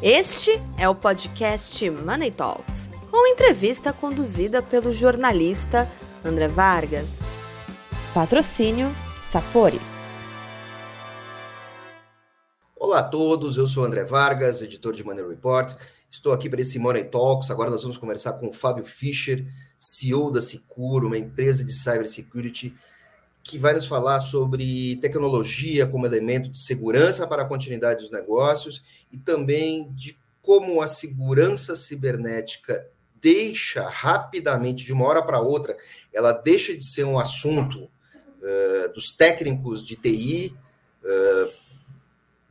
Este é o podcast Money Talks, com entrevista conduzida pelo jornalista André Vargas. Patrocínio Sapori. Olá a todos, eu sou André Vargas, editor de Money Report. Estou aqui para esse Money Talks. Agora nós vamos conversar com o Fábio Fischer, CEO da Securo, uma empresa de cybersecurity que vai nos falar sobre tecnologia como elemento de segurança para a continuidade dos negócios e também de como a segurança cibernética deixa rapidamente, de uma hora para outra, ela deixa de ser um assunto uh, dos técnicos de TI, uh,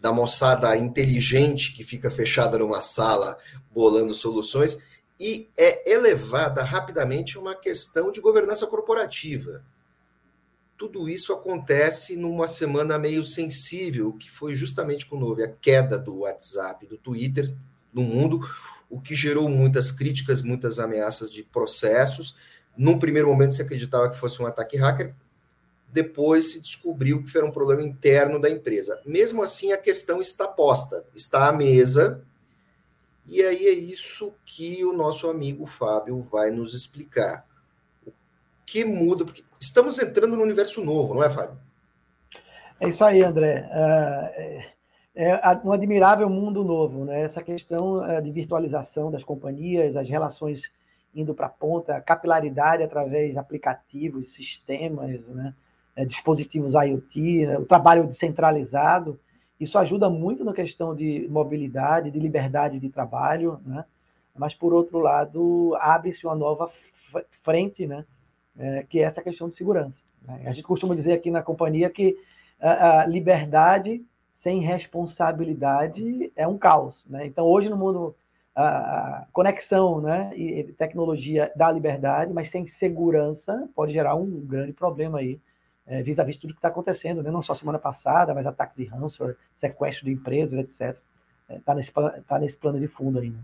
da moçada inteligente que fica fechada numa sala bolando soluções, e é elevada rapidamente a uma questão de governança corporativa tudo isso acontece numa semana meio sensível, que foi justamente quando houve a queda do WhatsApp, do Twitter no mundo, o que gerou muitas críticas, muitas ameaças de processos. Num primeiro momento se acreditava que fosse um ataque hacker, depois se descobriu que era um problema interno da empresa. Mesmo assim, a questão está posta, está à mesa, e aí é isso que o nosso amigo Fábio vai nos explicar que muda? Porque estamos entrando no universo novo, não é, Fábio? É isso aí, André. É, é, é um admirável mundo novo, né? Essa questão é, de virtualização das companhias, as relações indo para a ponta, capilaridade através de aplicativos, sistemas, né? Dispositivos IoT, né? o trabalho descentralizado. Isso ajuda muito na questão de mobilidade, de liberdade de trabalho, né? mas, por outro lado, abre-se uma nova frente né? É, que é essa questão de segurança. Né? A gente costuma dizer aqui na companhia que a, a liberdade sem responsabilidade é um caos. Né? Então, hoje no mundo, a, a conexão né, e tecnologia dá liberdade, mas sem segurança pode gerar um grande problema aí, é, vis-à-vis -vis tudo que está acontecendo, né? não só semana passada, mas ataques de ransomware, sequestro de empresas, etc. Está é, tá nesse, tá nesse plano de fundo aí. Né?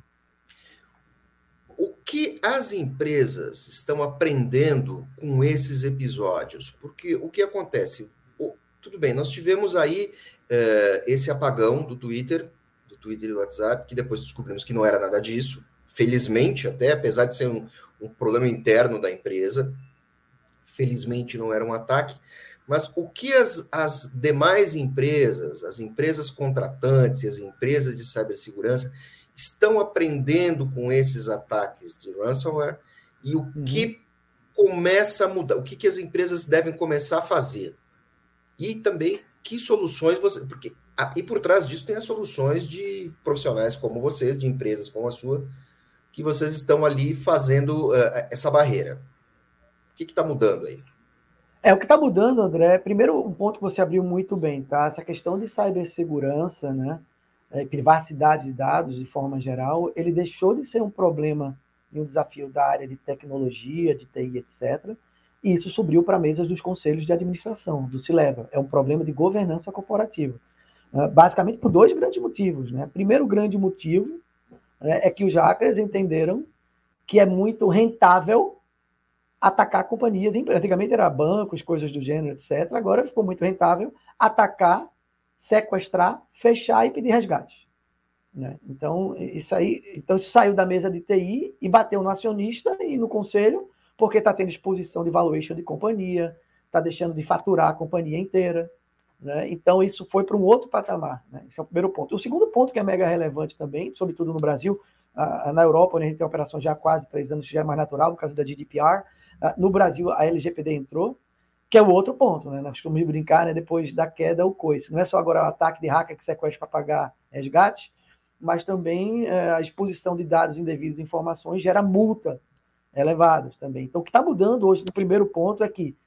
Que as empresas estão aprendendo com esses episódios? Porque o que acontece? O, tudo bem, nós tivemos aí uh, esse apagão do Twitter, do Twitter e do WhatsApp, que depois descobrimos que não era nada disso, felizmente até, apesar de ser um, um problema interno da empresa, felizmente não era um ataque. Mas o que as, as demais empresas, as empresas contratantes, as empresas de cibersegurança, estão aprendendo com esses ataques de ransomware e o uhum. que começa a mudar, o que, que as empresas devem começar a fazer. E também que soluções você. Porque, e por trás disso tem as soluções de profissionais como vocês, de empresas como a sua, que vocês estão ali fazendo uh, essa barreira. O que está mudando aí? É, o que está mudando, André, primeiro um ponto que você abriu muito bem, tá? Essa questão de cibersegurança, né? É, privacidade de dados de forma geral, ele deixou de ser um problema e um desafio da área de tecnologia, de TI, etc. E isso subiu para mesas dos conselhos de administração, do C-Level. É um problema de governança corporativa. Uh, basicamente por dois grandes motivos. Né? Primeiro grande motivo né, é que os hackers entenderam que é muito rentável atacar companhias. Antigamente era bancos, coisas do gênero, etc. Agora ficou muito rentável atacar sequestrar, fechar e pedir resgate. Né? Então, isso aí, então, isso saiu da mesa de TI e bateu no acionista e no conselho, porque está tendo exposição de valuation de companhia, está deixando de faturar a companhia inteira. Né? Então, isso foi para um outro patamar. Né? Esse é o primeiro ponto. O segundo ponto, que é mega relevante também, sobretudo no Brasil, na Europa, onde a gente tem operação já há quase três anos, já é mais natural, por causa da GDPR. no Brasil, a LGPD entrou, que é o outro ponto, né? Nós costumamos brincar, né? Depois da queda, o coice. Não é só agora o ataque de hacker que sequestra para pagar resgate, mas também é, a exposição de dados indevidos, informações, gera multa elevadas também. Então, o que está mudando hoje, no primeiro ponto, é que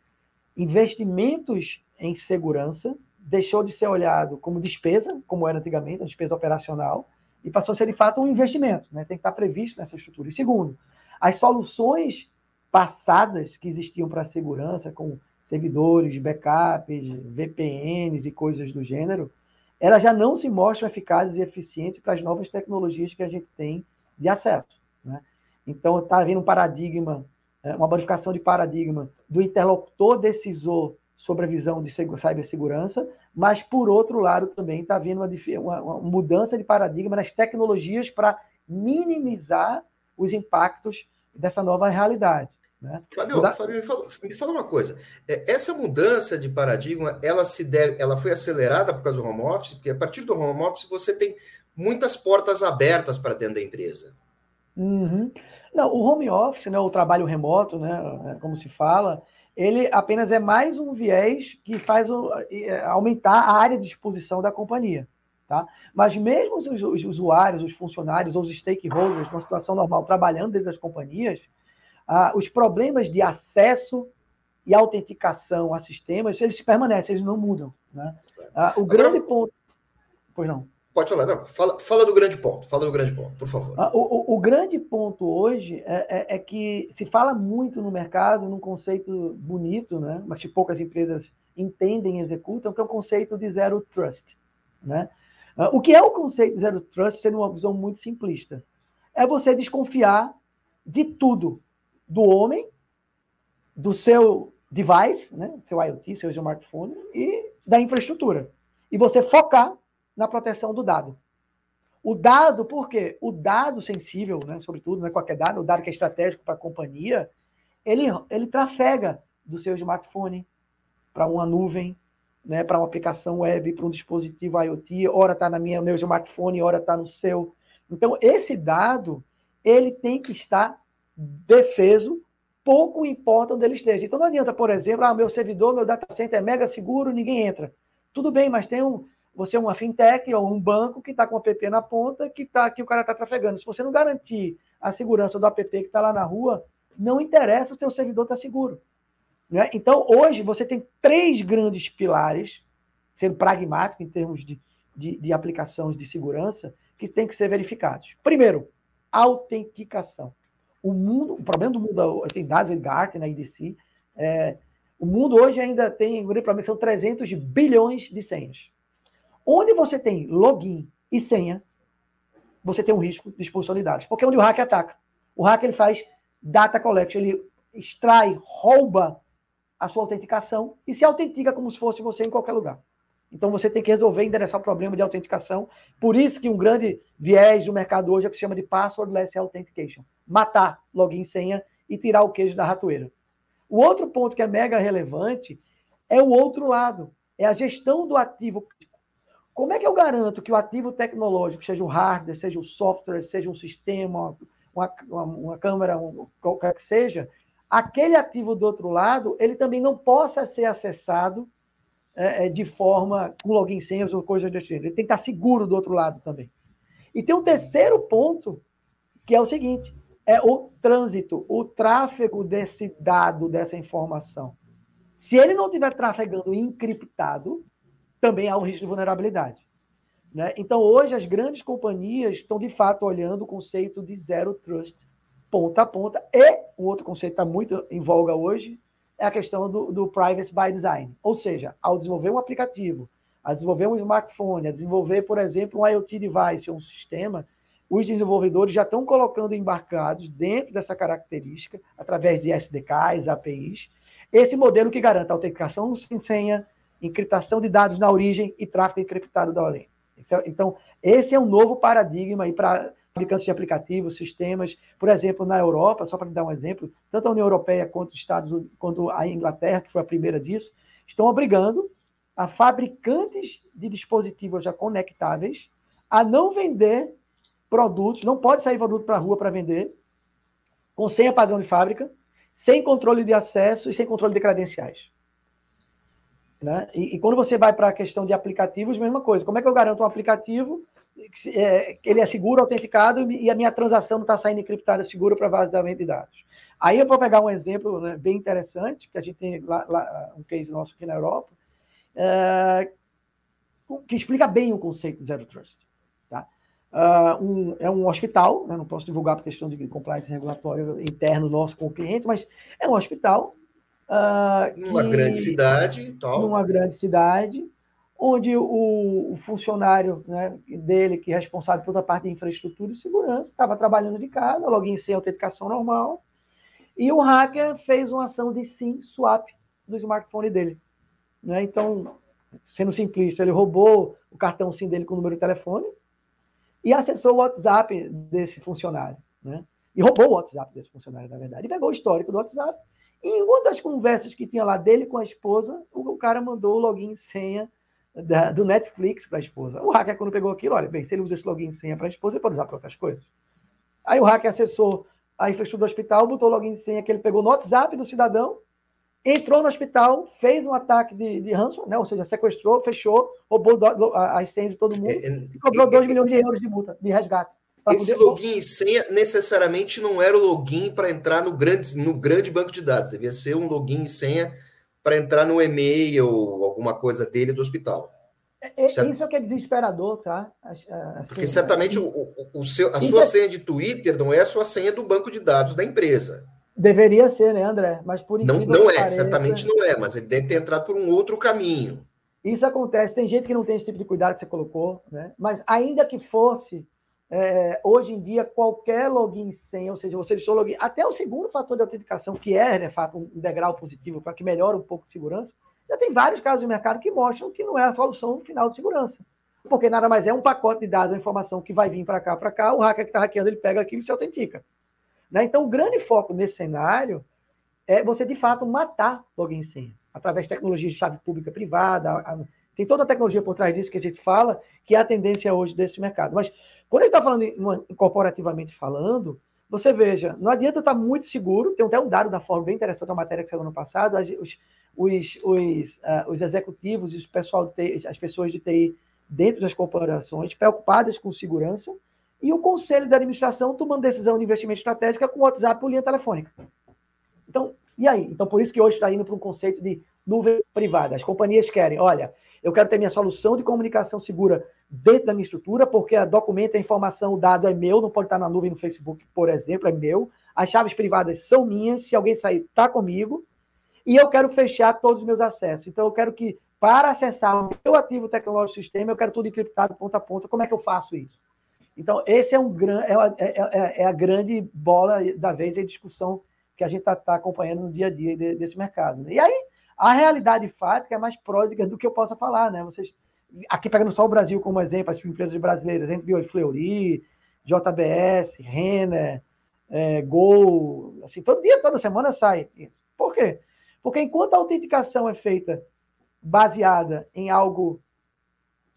investimentos em segurança deixou de ser olhado como despesa, como era antigamente, a despesa operacional, e passou a ser, de fato, um investimento. Né? Tem que estar previsto nessa estrutura. E segundo, as soluções passadas que existiam para a segurança, com servidores, backups, VPNs e coisas do gênero, elas já não se mostram eficazes e eficientes para as novas tecnologias que a gente tem de acesso. Né? Então, está havendo um paradigma, é, uma modificação de paradigma do interlocutor decisor sobre a visão de cibersegurança, mas, por outro lado, também está havendo uma, uma, uma, mudança de paradigma nas tecnologias para minimizar os impactos dessa nova realidade. Né? Fabio. Fabio me, fala, me, fala, uma coisa. É, essa mudança de paradigma, ela se deve, ela foi acelerada por causa do home office, porque a partir do home office você tem muitas portas abertas para dentro da empresa. Uhum. Não, o home office, né, o trabalho remoto, né, como se fala, ele apenas é mais um viés que faz o, é, aumentar a área de exposição da companhia. Tá? Mas mesmo os, os usuários, os funcionários ou os stakeholders, numa situação normal, trabalhando dentro das companhias, ah, os problemas de acesso e autenticação a sistemas, eles permanecem, eles não mudam. Né? Ah, o Agora, grande ponto. Pois não. Pode falar, não, fala, fala do grande ponto, fala do grande ponto, por favor. Ah, o, o, grande ponto hoje é, é, é, que se fala muito no mercado, num conceito bonito, né? mas que poucas empresas entendem e executam, que é o conceito de zero trust. Né? Ah, o que é o conceito de zero trust, sendo uma visão muito simplista? É você desconfiar de tudo, do homem, do seu device, né? seu IoT, seu smartphone, e da infraestrutura. E você focar na proteção do dado. O dado, por quê? O dado sensível, né, sobretudo, não é qualquer dado, o dado que é estratégico para a companhia, ele, ele trafega do seu smartphone para uma nuvem, né, para uma aplicação web, para um dispositivo IoT, ora está na minha meu smartphone, ora está no seu. Então, esse dado, ele tem que estar defeso, pouco importa onde ele esteja. Então, não adianta, por exemplo, ah, meu servidor, meu data center é mega seguro, ninguém entra. Tudo bem, mas tem um, você é uma fintech ou um banco que está com o app na ponta, que, tá, que o cara está trafegando. Se você não garantir a segurança do app que está lá na rua, não interessa o seu servidor estar tá seguro. Né? Então, hoje, você tem três grandes pilares, sendo pragmático em termos de, de, de aplicações de segurança, que tem que ser verificados. Primeiro, autenticação. O mundo, o problema do mundo, tem dados em Gartner, na IDC, é, o mundo hoje ainda tem, para mim, são 300 bilhões de senhas. Onde você tem login e senha, você tem um risco de expulsão de dados. Porque é onde o hacker ataca. O hacker ele faz data collection, ele extrai, rouba a sua autenticação e se autentica como se fosse você em qualquer lugar. Então você tem que resolver endereçar o problema de autenticação. Por isso que um grande viés do mercado hoje é o que se chama de passwordless authentication. Matar login e senha e tirar o queijo da ratoeira. O outro ponto que é mega relevante é o outro lado, é a gestão do ativo como é que eu garanto que o ativo tecnológico, seja o hardware, seja o software, seja um sistema, uma, uma, uma câmera, um, qualquer que seja, aquele ativo do outro lado, ele também não possa ser acessado é, é de forma com login senhas ou coisa desse tipo. Ele tem que estar seguro do outro lado também. E tem um terceiro ponto, que é o seguinte: é o trânsito, o tráfego desse dado, dessa informação. Se ele não estiver trafegando encriptado, também há um risco de vulnerabilidade. Né? Então, hoje, as grandes companhias estão, de fato, olhando o conceito de zero trust, ponta a ponta. E um outro conceito que está muito em voga hoje é a questão do, do privacy by design. Ou seja, ao desenvolver um aplicativo, a desenvolver um smartphone, a desenvolver, por exemplo, um IoT device ou um sistema, os desenvolvedores já estão colocando embarcados dentro dessa característica, através de SDKs, APIs, esse modelo que garanta autenticação sem senha, encriptação de dados na origem e tráfego encriptado da origem. Então, esse é um novo paradigma para fabricantes de aplicativos, sistemas. Por exemplo, na Europa, só para dar um exemplo, tanto a União Europeia quanto os Estados quanto a Inglaterra, que foi a primeira disso, estão obrigando a fabricantes de dispositivos já conectáveis a não vender produtos, não pode sair produto para a rua para vender, com senha padrão de fábrica, sem controle de acesso e sem controle de credenciais. Né? E, e quando você vai para a questão de aplicativos, mesma coisa. Como é que eu garanto um aplicativo é, ele é seguro, autenticado e a minha transação não está saindo encriptada segura para vazamento de dados? Aí eu vou pegar um exemplo né, bem interessante, que a gente tem lá, lá, um case nosso aqui na Europa, é, que explica bem o conceito de Zero Trust. Tá? Uh, um, é um hospital, né, não posso divulgar por questão de compliance regulatório interno nosso com o cliente, mas é um hospital Uh, numa que, grande cidade tal. Numa grande cidade, onde o, o funcionário né, dele, que é responsável por toda a parte de infraestrutura e segurança, estava trabalhando de casa, login sem autenticação normal, e o hacker fez uma ação de SIM swap do smartphone dele. Né? Então, sendo simplista, ele roubou o cartão SIM dele com o número de telefone e acessou o WhatsApp desse funcionário. Né? E roubou o WhatsApp desse funcionário, na verdade. E pegou o histórico do WhatsApp. E em uma das conversas que tinha lá dele com a esposa, o, cara mandou o login e senha da, do Netflix para a esposa. O hacker, quando pegou aquilo, olha, bem, se ele usa esse login e senha para a esposa, ele pode usar para outras coisas. Aí o hacker acessou a infraestrutura do hospital, botou o login e senha que ele pegou no WhatsApp do cidadão, entrou no hospital, fez um ataque de, de ransom, né? ou seja, sequestrou, fechou, roubou as senhas de todo mundo é, é, e cobrou 2 milhões de euros de multa, de resgate. Esse login e senha necessariamente não era o login para entrar no grande, no grande banco de dados, devia ser um login e senha para entrar no e-mail alguma coisa dele do hospital. É, é isso é que é desesperador, tá? Assim, Porque certamente o, o, o seu, a sua senha de Twitter não é a sua senha do banco de dados da empresa. Deveria ser, né, André? Mas por Não, não é, pareça, certamente não é, mas ele deve ter entrado por um outro caminho. Isso acontece, tem gente que não tem esse tipo de cuidado que você colocou, né? Mas ainda que fosse, é, hoje em dia, qualquer login sem, ou seja, você deixou login, até o segundo fator de autenticação, que é, de fato, um degrau positivo para que melhore um pouco de segurança, já tem vários casos no mercado que mostram que não é a solução final de segurança. Porque nada mais é um pacote de dados, uma informação que vai vir para cá, para cá, o hacker que está hackeando, ele pega aquilo e se autentica. Né? Então, o grande foco nesse cenário é você, de fato, matar login senha, através de tecnologias de chave pública privada. A, tem toda a tecnologia por trás disso que a gente fala, que é a tendência hoje desse mercado. Mas, quando ele está falando em, corporativamente falando, você veja, não adianta estar muito seguro, tem até um dado da Fórum bem interessante, uma matéria que saiu ano passado, os, os, os, uh, os executivos e os pessoal TI, as pessoas de TI dentro das corporações preocupadas com segurança, e o conselho de administração tomando decisão de investimento estratégica com WhatsApp por linha telefônica. Então, e aí? Então, por isso que hoje está indo para um conceito de nuvem privada. As companhias querem, olha, eu quero ter minha solução de comunicação segura dentro da minha estrutura, porque a documento, a informação, o dado é meu, não pode estar na nuvem no Facebook, por exemplo, é meu. As chaves privadas são minhas, se alguém sair, está comigo. E eu quero fechar todos os meus acessos. Então, eu quero que, para acessar o meu ativo tecnológico sistema, eu quero tudo encriptado ponta a ponta. Como é que eu faço isso? Então, esse é, um, é, é, é, é a grande bola da vez, a discussão que a gente está tá acompanhando no dia a dia de, desse mercado. Né? E aí, a realidade fática é mais pródiga do que eu possa falar. Né? Vocês, aqui pegando só o Brasil como exemplo, as empresas brasileiras, gente viu Fleury, JBS, Renner, é, Gol, assim, todo dia, toda semana sai isso. Por quê? Porque enquanto a autenticação é feita baseada em algo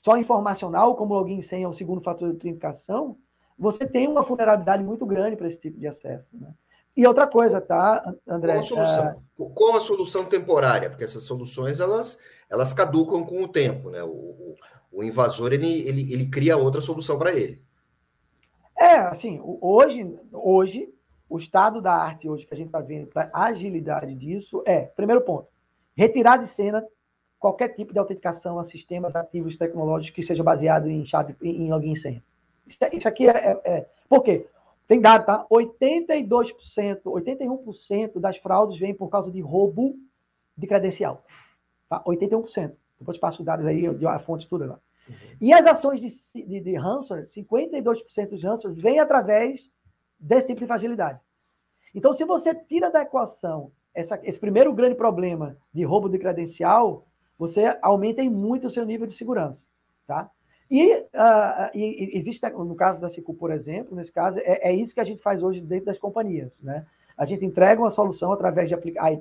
só informacional, como login sem é o segundo fator de autenticação, você tem uma vulnerabilidade muito grande para esse tipo de acesso. Né? E outra coisa, tá, André? Qual a solução? É... Qual a solução temporária? Porque essas soluções elas, elas caducam com o tempo, né? O, o, o invasor ele, ele, ele cria outra solução para ele. É, assim, hoje, hoje, o estado da arte hoje que a gente está vendo para agilidade disso é, primeiro ponto, retirar de cena qualquer tipo de autenticação a sistemas ativos tecnológicos que seja baseado em chave, em login senha. Isso aqui é, é, é por quê? Tem dado, tá? 82%, 81% das fraudes vêm por causa de roubo de credencial. Tá? 81%. Depois passo os dados aí, a fonte toda lá. Uhum. E as ações de, de, de ransomware, 52% dos ransomware vêm através desse tipo de fragilidade. Então, se você tira da equação essa, esse primeiro grande problema de roubo de credencial, você aumenta em muito o seu nível de segurança, tá? E, uh, e, existe, no caso da Cicu, por exemplo, nesse caso, é, é, isso que a gente faz hoje dentro das companhias, né? A gente entrega uma solução através de aplicar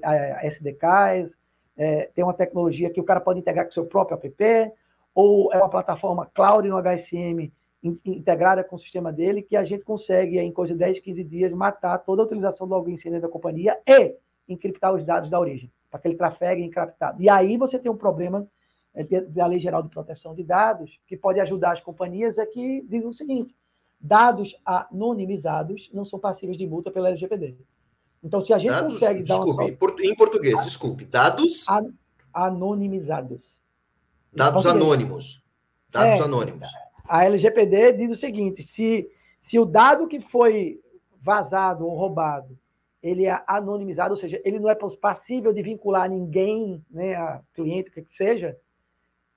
SDKs, é, tem uma tecnologia que o cara pode integrar com o seu próprio app, ou é uma plataforma cloud no HSM integrada com o sistema dele, que a gente consegue, em coisa de 10, 15 dias, matar toda a utilização do login da companhia e encriptar os dados da origem para aquele trafego encriptado. E aí você tem um problema da Lei Geral de Proteção de Dados, que pode ajudar as companhias, é que diz o seguinte: dados anonimizados não são passíveis de multa pela LGPD. Então, se a gente dados, consegue dar desculpe, uma... em português, desculpe, dados anonimizados. Dados anônimos. Dados é, anônimos. A LGPD diz o seguinte: se, se o dado que foi vazado ou roubado ele é anonimizado, ou seja, ele não é passível de vincular ninguém, né, a cliente, o que, que seja,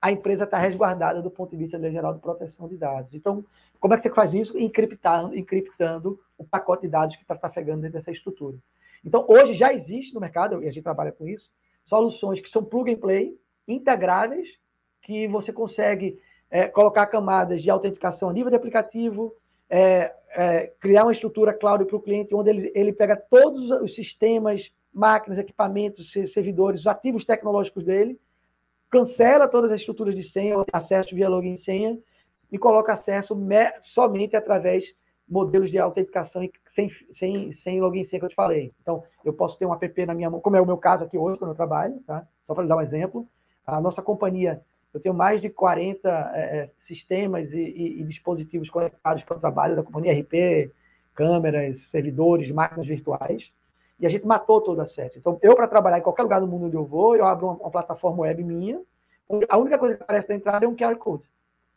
a empresa está resguardada do ponto de vista geral de proteção de dados. Então, como é que você faz isso? Encriptando, encriptando o pacote de dados que está trafegando dentro dessa estrutura. Então, hoje já existe no mercado, e a gente trabalha com isso, soluções que são plug and play, integráveis, que você consegue é, colocar camadas de autenticação a nível de aplicativo, é, é, criar uma estrutura cloud para o cliente, onde ele, ele pega todos os sistemas, máquinas, equipamentos, servidores, os ativos tecnológicos dele, cancela todas as estruturas de senha, acesso via login e senha, e coloca acesso somente através de modelos de autenticação sem, sem, sem login senha que eu te falei. Então, eu posso ter um app na minha mão, como é o meu caso aqui hoje, quando eu trabalho, tá? só para dar um exemplo. A nossa companhia eu tenho mais de 40 é, é, sistemas e, e, e, dispositivos conectados para o trabalho da companhia RP, câmeras, servidores, máquinas virtuais. E a gente matou todo o acesso. Então, eu, para trabalhar em qualquer lugar do mundo onde eu vou, eu abro uma, uma plataforma web minha. A única coisa que aparece na entrada é um QR Code.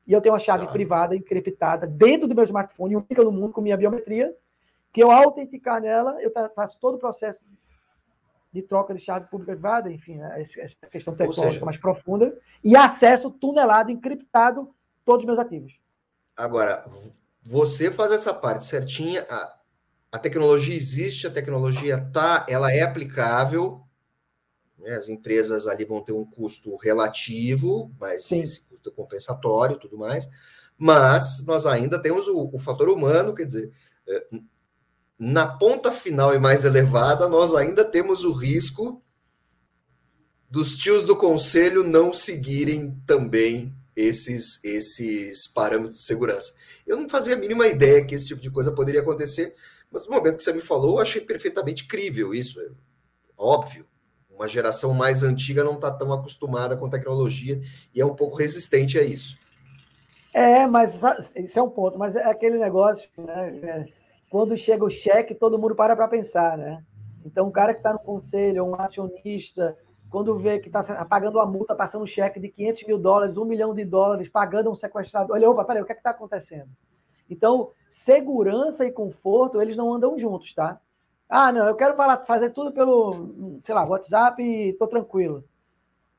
E eu tenho uma chave privada, encriptada, dentro do meu smartphone, única no mundo, com minha biometria, que eu autenticar nela, eu faço todo o processo de troca de chave pública privada, enfim, né, essa questão tecnológica seja, mais profunda, e acesso tunelado, encriptado, todos os meus ativos. Agora, você faz essa parte certinha, a, a tecnologia existe, a tecnologia tá, ela é aplicável, né, as empresas ali vão ter um custo relativo, mas Sim. esse custo é compensatório e tudo mais, mas nós ainda temos o, o fator humano, quer dizer, é, na ponta final e mais elevada, nós ainda temos o risco dos tios do conselho não seguirem também esses, esses parâmetros de segurança. Eu não fazia a mínima ideia que esse tipo de coisa poderia acontecer, mas no momento que você me falou, eu achei perfeitamente crível isso. É óbvio. Uma geração mais antiga não está tão acostumada com tecnologia e é um pouco resistente a isso. É, mas isso é um ponto, mas é aquele negócio, né? É, quando chega o cheque, todo mundo para para pensar, né? Então, o cara que está no conselho, um acionista, quando vê que está pagando uma multa, passando um cheque de 500 mil dólares, um milhão de dólares, pagando um sequestrador, olha, opa, peraí, o que é está acontecendo? Então, segurança e conforto, eles não andam juntos, tá? Ah, não, eu quero fazer tudo pelo, sei lá, WhatsApp e estou tranquilo.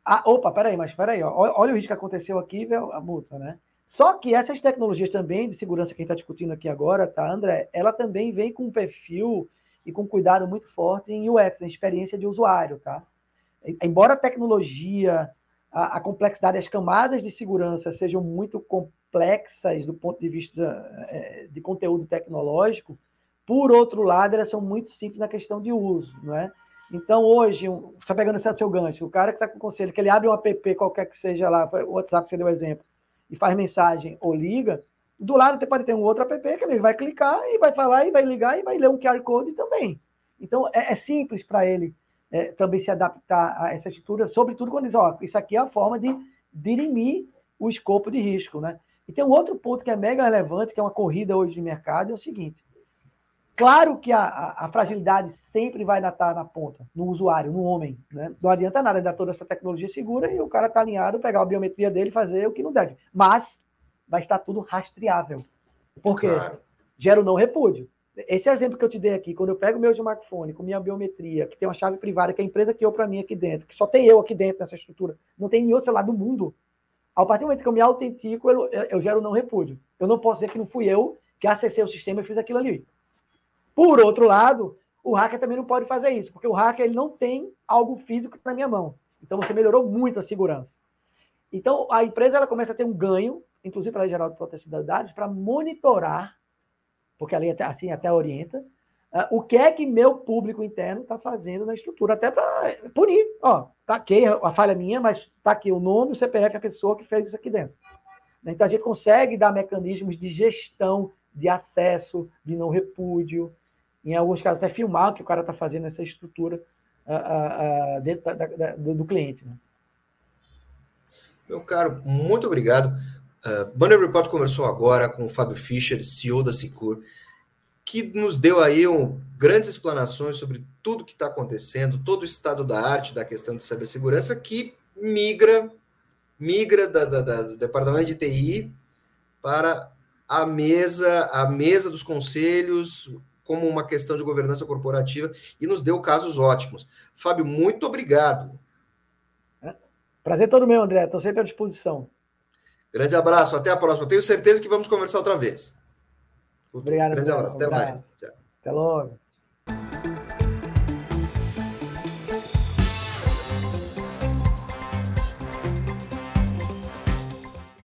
Ah, opa, peraí, mas peraí, ó, olha o risco que aconteceu aqui, vê a multa, né? Só que essas tecnologias também de segurança que a gente está discutindo aqui agora, tá, André? Ela também vem com um perfil e com cuidado muito forte em UX, em experiência de usuário, tá? Embora a tecnologia, a, a complexidade, as camadas de segurança sejam muito complexas do ponto de vista é, de conteúdo tecnológico, por outro lado, elas são muito simples na questão de uso, não é? Então, hoje, está pegando esse seu gancho, o cara que está com conselho, que ele abre um app, qualquer que seja lá, o WhatsApp você deu exemplo, e faz mensagem ou liga, do lado você pode ter um outro app que ele vai clicar e vai falar e vai ligar e vai ler um QR Code também. Então, é, é simples para ele é, também se adaptar a essa estrutura, sobretudo quando diz, ó, isso aqui é a forma de dirimir o escopo de risco, né? E tem um outro ponto que é mega relevante, que é uma corrida hoje de mercado, é o seguinte, Claro que a, a, a, fragilidade sempre vai estar na ponta, no usuário, no homem. Né? Não adianta nada dar toda essa tecnologia segura e o cara tá alinhado, pegar a biometria dele e fazer o que não deve. Mas vai estar tudo rastreável. Porque claro. gera o não repúdio. Esse exemplo que eu te dei aqui, quando eu pego meu smartphone com minha biometria, que tem uma chave privada, que a empresa criou para mim aqui dentro, que só tem eu aqui dentro nessa estrutura, não tem nenhum outro celular do mundo. A partir do momento que eu me autentico, eu, eu, eu gero não repúdio. Eu não posso dizer que não fui eu que acessei o sistema e fiz aquilo ali. Por outro lado, o hacker também não pode fazer isso, porque o hacker ele não tem algo físico na minha mão. Então você melhorou muito a segurança. Então a empresa ela começa a ter um ganho, inclusive para a Geral de Proteção de Dados, para monitorar, porque a lei até, assim até orienta, uh, o que é que meu público interno está fazendo na estrutura, até para punir. Ó, tá aqui a falha minha, mas tá aqui o nome, o CPF da pessoa que fez isso aqui dentro. Então a gente consegue dar mecanismos de gestão, de acesso, de não repúdio, em alguns casos até filmar o que o cara está fazendo nessa estrutura uh, uh, dentro da, da, do cliente. Né? Meu caro, muito obrigado. Uh, Banner Report conversou agora com o Fábio Fischer, CEO da Secur, que nos deu aí um, grandes explanações sobre tudo que está acontecendo, todo o estado da arte da questão de cibersegurança, que migra, migra da, da, da, do departamento de TI para a mesa, a mesa dos conselhos, como uma questão de governança corporativa e nos deu casos ótimos. Fábio, muito obrigado. É. Prazer todo meu, André. Estou sempre à disposição. Grande abraço, até a próxima. Tenho certeza que vamos conversar outra vez. Obrigado. Grande abraço, até mais. Tchau. Até logo.